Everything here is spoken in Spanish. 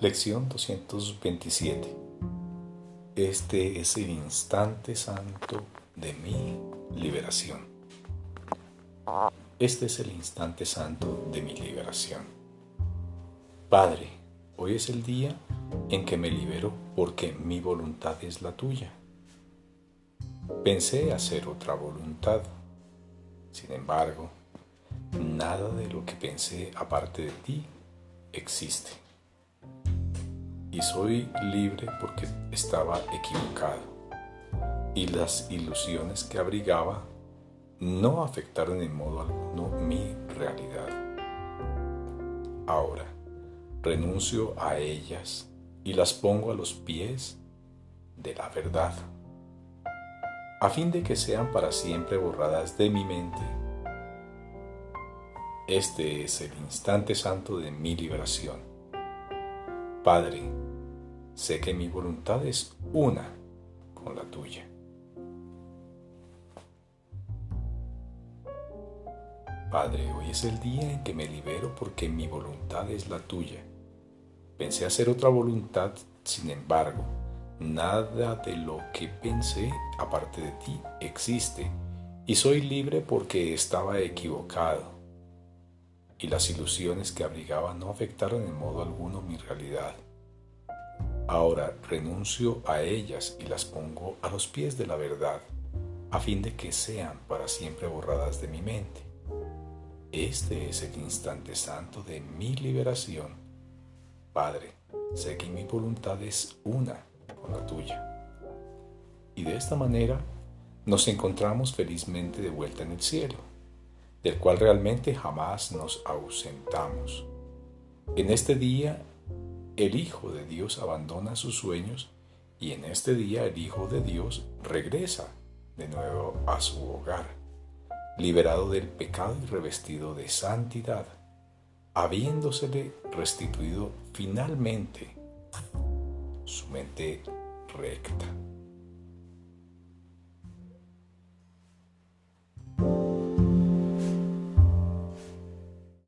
Lección 227. Este es el instante santo de mi liberación. Este es el instante santo de mi liberación. Padre, hoy es el día en que me libero porque mi voluntad es la tuya. Pensé hacer otra voluntad. Sin embargo, nada de lo que pensé aparte de ti existe y soy libre porque estaba equivocado y las ilusiones que abrigaba no afectaron en modo alguno mi realidad. Ahora renuncio a ellas y las pongo a los pies de la verdad, a fin de que sean para siempre borradas de mi mente. Este es el instante santo de mi liberación Padre, sé que mi voluntad es una con la tuya. Padre, hoy es el día en que me libero porque mi voluntad es la tuya. Pensé hacer otra voluntad, sin embargo, nada de lo que pensé aparte de ti existe y soy libre porque estaba equivocado y las ilusiones que abrigaba no afectaron en modo alguno mi realidad. Ahora renuncio a ellas y las pongo a los pies de la verdad, a fin de que sean para siempre borradas de mi mente. Este es el instante santo de mi liberación. Padre, sé que mi voluntad es una con la tuya. Y de esta manera nos encontramos felizmente de vuelta en el cielo del cual realmente jamás nos ausentamos. En este día el Hijo de Dios abandona sus sueños y en este día el Hijo de Dios regresa de nuevo a su hogar, liberado del pecado y revestido de santidad, habiéndosele restituido finalmente su mente recta.